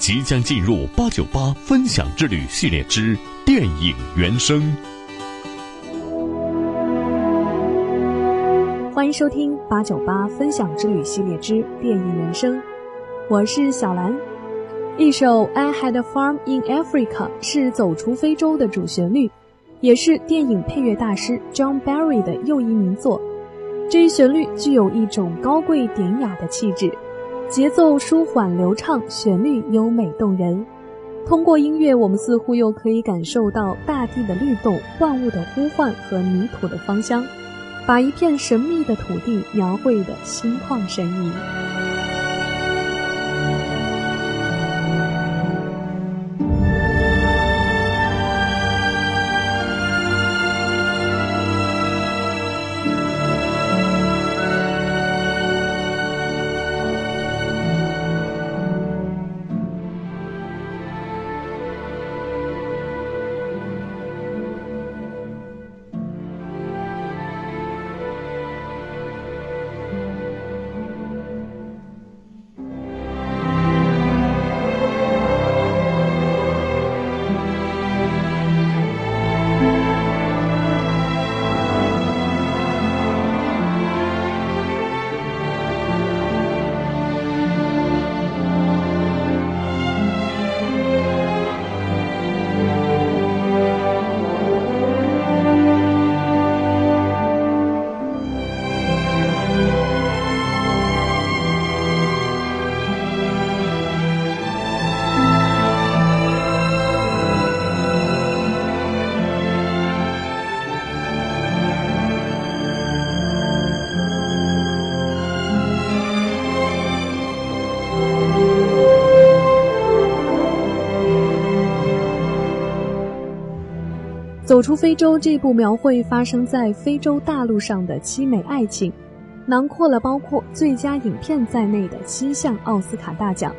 即将进入八九八分享之旅系列之电影原声。欢迎收听八九八分享之旅系列之电影原声，我是小兰。一首《I Had a Farm in Africa》是《走出非洲》的主旋律，也是电影配乐大师 John Barry 的又一名作。这一旋律具有一种高贵典雅的气质。节奏舒缓流畅，旋律优美动人。通过音乐，我们似乎又可以感受到大地的律动、万物的呼唤和泥土的芳香，把一片神秘的土地描绘得心旷神怡。走出非洲这部描绘发生在非洲大陆上的凄美爱情，囊括了包括最佳影片在内的七项奥斯卡大奖。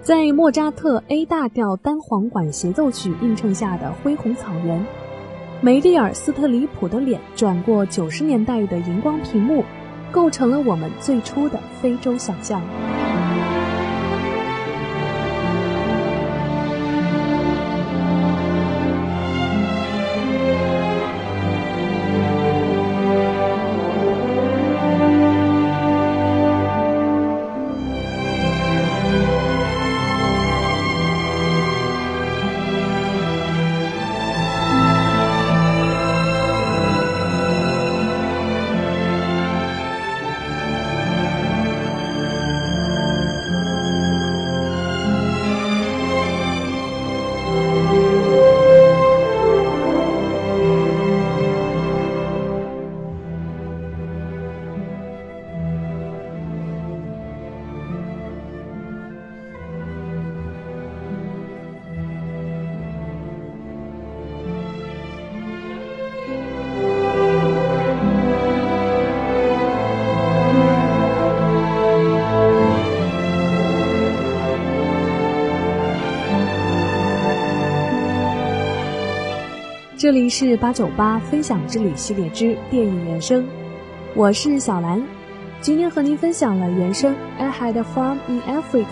在莫扎特 A 大调单簧管协奏曲映衬下的恢宏草原，梅丽尔·斯特里普的脸转过九十年代的荧光屏幕，构成了我们最初的非洲想象。这里是八九八分享之旅系列之电影原声，我是小兰，今天和您分享了原声《I Had a Farm in Africa》。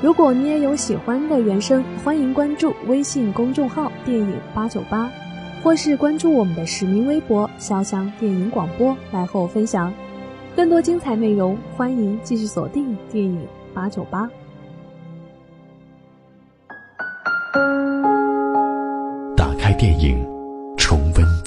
如果你也有喜欢的原声，欢迎关注微信公众号“电影八九八”，或是关注我们的实名微博“潇湘电影广播”来和我分享更多精彩内容。欢迎继续锁定电影八九八，打开电影。